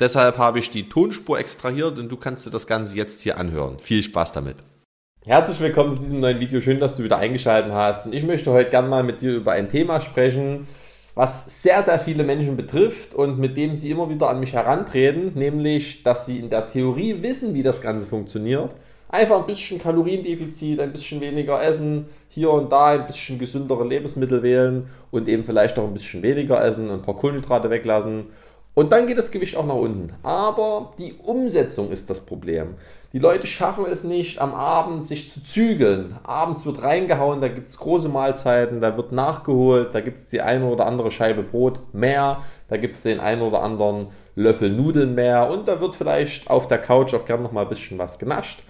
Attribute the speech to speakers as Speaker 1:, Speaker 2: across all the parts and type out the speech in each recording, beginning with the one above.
Speaker 1: Deshalb habe ich die Tonspur extrahiert und du kannst dir das Ganze jetzt hier anhören. Viel Spaß damit. Herzlich willkommen zu diesem neuen Video. Schön, dass du wieder eingeschaltet hast. Und ich möchte heute gerne mal mit dir über ein Thema sprechen, was sehr, sehr viele Menschen betrifft und mit dem sie immer wieder an mich herantreten, nämlich, dass sie in der Theorie wissen, wie das Ganze funktioniert. Einfach ein bisschen Kaloriendefizit, ein bisschen weniger essen, hier und da ein bisschen gesündere Lebensmittel wählen und eben vielleicht auch ein bisschen weniger essen, ein paar Kohlenhydrate weglassen und dann geht das Gewicht auch nach unten. Aber die Umsetzung ist das Problem. Die Leute schaffen es nicht, am Abend sich zu zügeln. Abends wird reingehauen, da gibt es große Mahlzeiten, da wird nachgeholt, da gibt es die eine oder andere Scheibe Brot mehr, da gibt es den einen oder anderen Löffel Nudeln mehr und da wird vielleicht auf der Couch auch gern noch mal ein bisschen was genascht.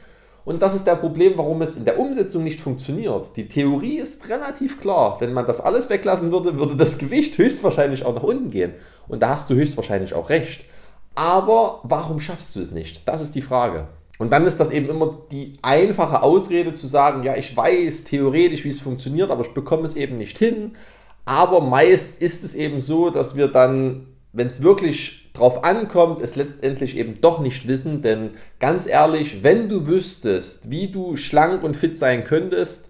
Speaker 1: Und das ist der Problem, warum es in der Umsetzung nicht funktioniert. Die Theorie ist relativ klar. Wenn man das alles weglassen würde, würde das Gewicht höchstwahrscheinlich auch nach unten gehen. Und da hast du höchstwahrscheinlich auch recht. Aber warum schaffst du es nicht? Das ist die Frage. Und dann ist das eben immer die einfache Ausrede zu sagen, ja, ich weiß theoretisch, wie es funktioniert, aber ich bekomme es eben nicht hin. Aber meist ist es eben so, dass wir dann, wenn es wirklich drauf ankommt, es letztendlich eben doch nicht wissen, denn ganz ehrlich, wenn du wüsstest, wie du schlank und fit sein könntest,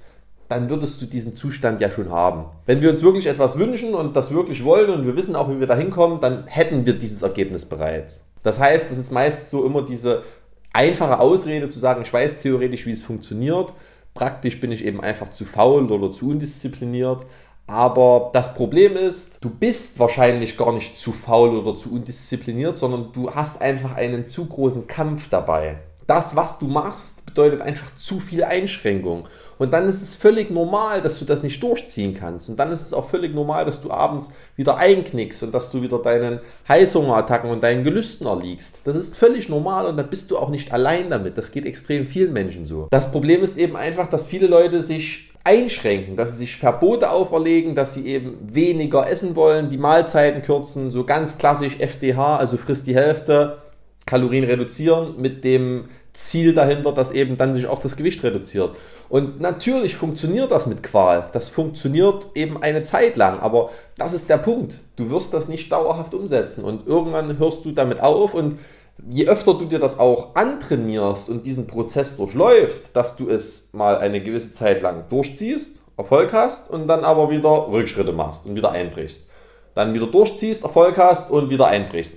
Speaker 1: dann würdest du diesen Zustand ja schon haben. Wenn wir uns wirklich etwas wünschen und das wirklich wollen und wir wissen auch, wie wir da hinkommen, dann hätten wir dieses Ergebnis bereits. Das heißt, es ist meist so immer diese einfache Ausrede zu sagen, ich weiß theoretisch, wie es funktioniert. Praktisch bin ich eben einfach zu faul oder zu undiszipliniert. Aber das Problem ist, du bist wahrscheinlich gar nicht zu faul oder zu undiszipliniert, sondern du hast einfach einen zu großen Kampf dabei. Das, was du machst, bedeutet einfach zu viel Einschränkung. Und dann ist es völlig normal, dass du das nicht durchziehen kannst. Und dann ist es auch völlig normal, dass du abends wieder einknickst und dass du wieder deinen Heißhungerattacken und deinen Gelüsten erliegst. Das ist völlig normal und dann bist du auch nicht allein damit. Das geht extrem vielen Menschen so. Das Problem ist eben einfach, dass viele Leute sich einschränken, dass sie sich Verbote auferlegen, dass sie eben weniger essen wollen, die Mahlzeiten kürzen, so ganz klassisch FDH, also frisst die Hälfte, Kalorien reduzieren mit dem Ziel dahinter, dass eben dann sich auch das Gewicht reduziert. Und natürlich funktioniert das mit Qual. Das funktioniert eben eine Zeit lang. Aber das ist der Punkt. Du wirst das nicht dauerhaft umsetzen. Und irgendwann hörst du damit auf und je öfter du dir das auch antrainierst und diesen Prozess durchläufst, dass du es mal eine gewisse Zeit lang durchziehst, Erfolg hast und dann aber wieder Rückschritte machst und wieder einbrichst. Dann wieder durchziehst, Erfolg hast und wieder einbrichst.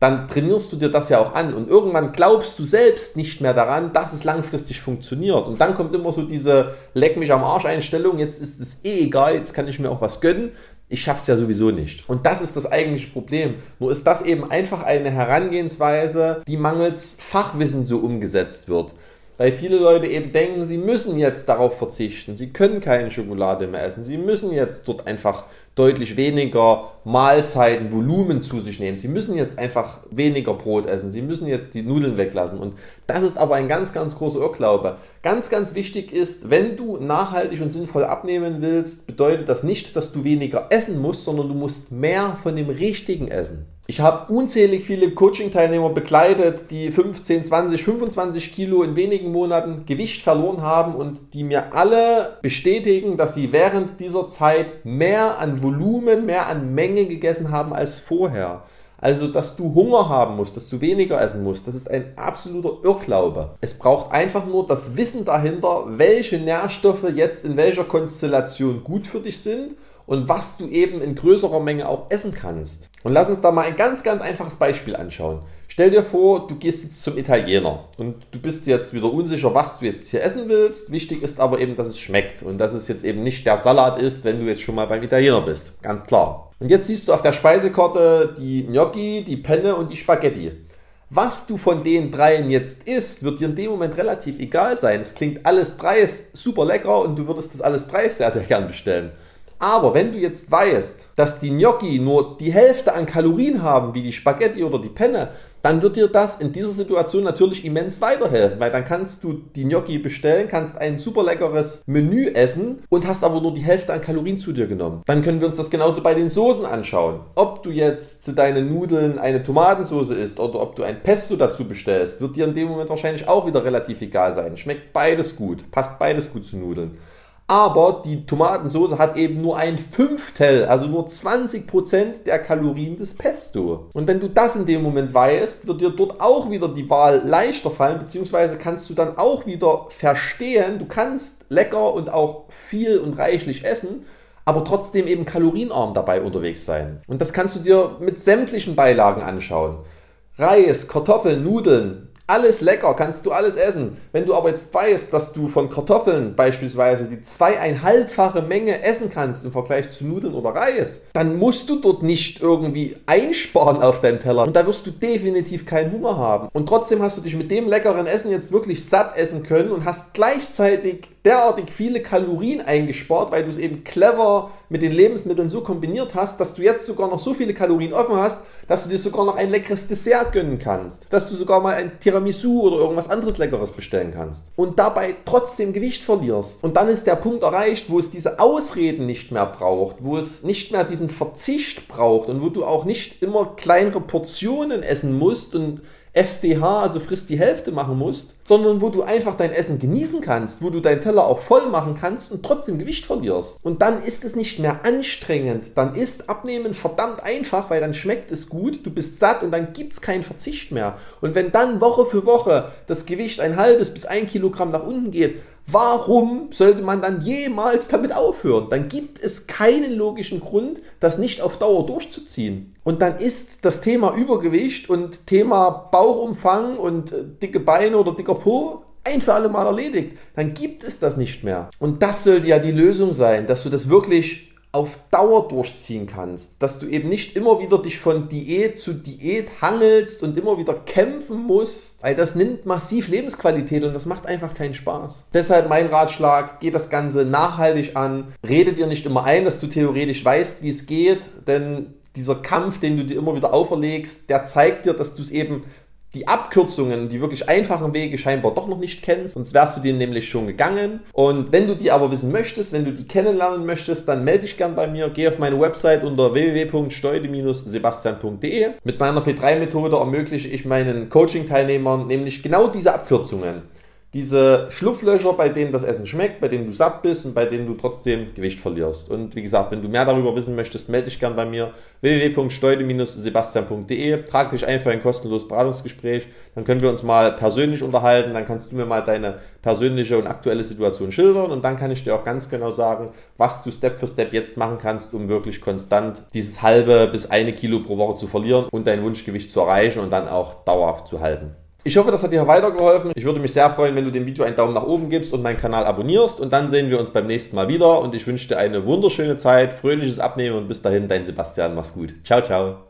Speaker 1: Dann trainierst du dir das ja auch an und irgendwann glaubst du selbst nicht mehr daran, dass es langfristig funktioniert. Und dann kommt immer so diese Leck mich am Arsch Einstellung, jetzt ist es eh egal, jetzt kann ich mir auch was gönnen ich schaffe es ja sowieso nicht. Und das ist das eigentliche Problem. Nur ist das eben einfach eine Herangehensweise, die mangels Fachwissen so umgesetzt wird. Weil viele Leute eben denken, sie müssen jetzt darauf verzichten. Sie können keine Schokolade mehr essen. Sie müssen jetzt dort einfach deutlich weniger Mahlzeiten, Volumen zu sich nehmen. Sie müssen jetzt einfach weniger Brot essen. Sie müssen jetzt die Nudeln weglassen. Und das ist aber ein ganz, ganz großer Irrglaube. Ganz, ganz wichtig ist, wenn du nachhaltig und sinnvoll abnehmen willst, bedeutet das nicht, dass du weniger essen musst, sondern du musst mehr von dem Richtigen essen. Ich habe unzählig viele Coaching-Teilnehmer begleitet, die 15, 20, 25 Kilo in wenigen Monaten Gewicht verloren haben und die mir alle bestätigen, dass sie während dieser Zeit mehr an Volumen, mehr an Menge gegessen haben als vorher. Also, dass du Hunger haben musst, dass du weniger essen musst, das ist ein absoluter Irrglaube. Es braucht einfach nur das Wissen dahinter, welche Nährstoffe jetzt in welcher Konstellation gut für dich sind und was du eben in größerer Menge auch essen kannst. Und lass uns da mal ein ganz, ganz einfaches Beispiel anschauen. Stell dir vor, du gehst jetzt zum Italiener und du bist jetzt wieder unsicher, was du jetzt hier essen willst. Wichtig ist aber eben, dass es schmeckt und dass es jetzt eben nicht der Salat ist, wenn du jetzt schon mal beim Italiener bist. Ganz klar. Und jetzt siehst du auf der Speisekarte die Gnocchi, die Penne und die Spaghetti. Was du von den dreien jetzt isst, wird dir in dem Moment relativ egal sein. Es klingt alles drei super lecker und du würdest das alles drei sehr, sehr gern bestellen. Aber wenn du jetzt weißt, dass die Gnocchi nur die Hälfte an Kalorien haben wie die Spaghetti oder die Penne, dann wird dir das in dieser Situation natürlich immens weiterhelfen, weil dann kannst du die Gnocchi bestellen, kannst ein super leckeres Menü essen und hast aber nur die Hälfte an Kalorien zu dir genommen. Dann können wir uns das genauso bei den Soßen anschauen. Ob du jetzt zu deinen Nudeln eine Tomatensauce isst oder ob du ein Pesto dazu bestellst, wird dir in dem Moment wahrscheinlich auch wieder relativ egal sein. Schmeckt beides gut, passt beides gut zu Nudeln aber die Tomatensauce hat eben nur ein Fünftel, also nur 20% der Kalorien des Pesto. Und wenn du das in dem Moment weißt, wird dir dort auch wieder die Wahl leichter fallen, beziehungsweise kannst du dann auch wieder verstehen, du kannst lecker und auch viel und reichlich essen, aber trotzdem eben kalorienarm dabei unterwegs sein. Und das kannst du dir mit sämtlichen Beilagen anschauen. Reis, Kartoffeln, Nudeln, alles lecker, kannst du alles essen. Wenn du aber jetzt weißt, dass du von Kartoffeln beispielsweise die zweieinhalbfache Menge essen kannst im Vergleich zu Nudeln oder Reis, dann musst du dort nicht irgendwie einsparen auf deinem Teller. Und da wirst du definitiv keinen Hunger haben. Und trotzdem hast du dich mit dem leckeren Essen jetzt wirklich satt essen können und hast gleichzeitig derartig viele Kalorien eingespart, weil du es eben clever mit den Lebensmitteln so kombiniert hast, dass du jetzt sogar noch so viele Kalorien offen hast, dass du dir sogar noch ein leckeres Dessert gönnen kannst, dass du sogar mal ein Tiramisu oder irgendwas anderes Leckeres bestellen kannst und dabei trotzdem Gewicht verlierst. Und dann ist der Punkt erreicht, wo es diese Ausreden nicht mehr braucht, wo es nicht mehr diesen Verzicht braucht und wo du auch nicht immer kleinere Portionen essen musst und FDH, also frisst die Hälfte machen musst, sondern wo du einfach dein Essen genießen kannst, wo du deinen Teller auch voll machen kannst und trotzdem Gewicht verlierst. Und dann ist es nicht mehr anstrengend, dann ist Abnehmen verdammt einfach, weil dann schmeckt es gut, du bist satt und dann gibt es keinen Verzicht mehr. Und wenn dann Woche für Woche das Gewicht ein halbes bis ein Kilogramm nach unten geht, Warum sollte man dann jemals damit aufhören? Dann gibt es keinen logischen Grund, das nicht auf Dauer durchzuziehen. Und dann ist das Thema Übergewicht und Thema Bauchumfang und äh, dicke Beine oder dicker Po ein für alle Mal erledigt. Dann gibt es das nicht mehr. Und das sollte ja die Lösung sein, dass du das wirklich auf Dauer durchziehen kannst, dass du eben nicht immer wieder dich von Diät zu Diät hangelst und immer wieder kämpfen musst, weil das nimmt massiv Lebensqualität und das macht einfach keinen Spaß. Deshalb mein Ratschlag, geh das Ganze nachhaltig an, rede dir nicht immer ein, dass du theoretisch weißt, wie es geht, denn dieser Kampf, den du dir immer wieder auferlegst, der zeigt dir, dass du es eben die Abkürzungen, die wirklich einfachen Wege scheinbar doch noch nicht kennst, sonst wärst du dir nämlich schon gegangen. Und wenn du die aber wissen möchtest, wenn du die kennenlernen möchtest, dann melde dich gern bei mir. Geh auf meine Website unter www.steude-sebastian.de. Mit meiner P3-Methode ermögliche ich meinen Coaching-Teilnehmern nämlich genau diese Abkürzungen diese Schlupflöcher, bei denen das Essen schmeckt, bei denen du satt bist und bei denen du trotzdem Gewicht verlierst. Und wie gesagt, wenn du mehr darüber wissen möchtest, melde dich gern bei mir www.steude-sebastian.de. Trag dich ein für ein kostenloses Beratungsgespräch, dann können wir uns mal persönlich unterhalten, dann kannst du mir mal deine persönliche und aktuelle Situation schildern und dann kann ich dir auch ganz genau sagen, was du Step für Step jetzt machen kannst, um wirklich konstant dieses halbe bis eine Kilo pro Woche zu verlieren und dein Wunschgewicht zu erreichen und dann auch dauerhaft zu halten. Ich hoffe, das hat dir weitergeholfen. Ich würde mich sehr freuen, wenn du dem Video einen Daumen nach oben gibst und meinen Kanal abonnierst. Und dann sehen wir uns beim nächsten Mal wieder. Und ich wünsche dir eine wunderschöne Zeit, fröhliches Abnehmen und bis dahin, dein Sebastian. Mach's gut. Ciao, ciao.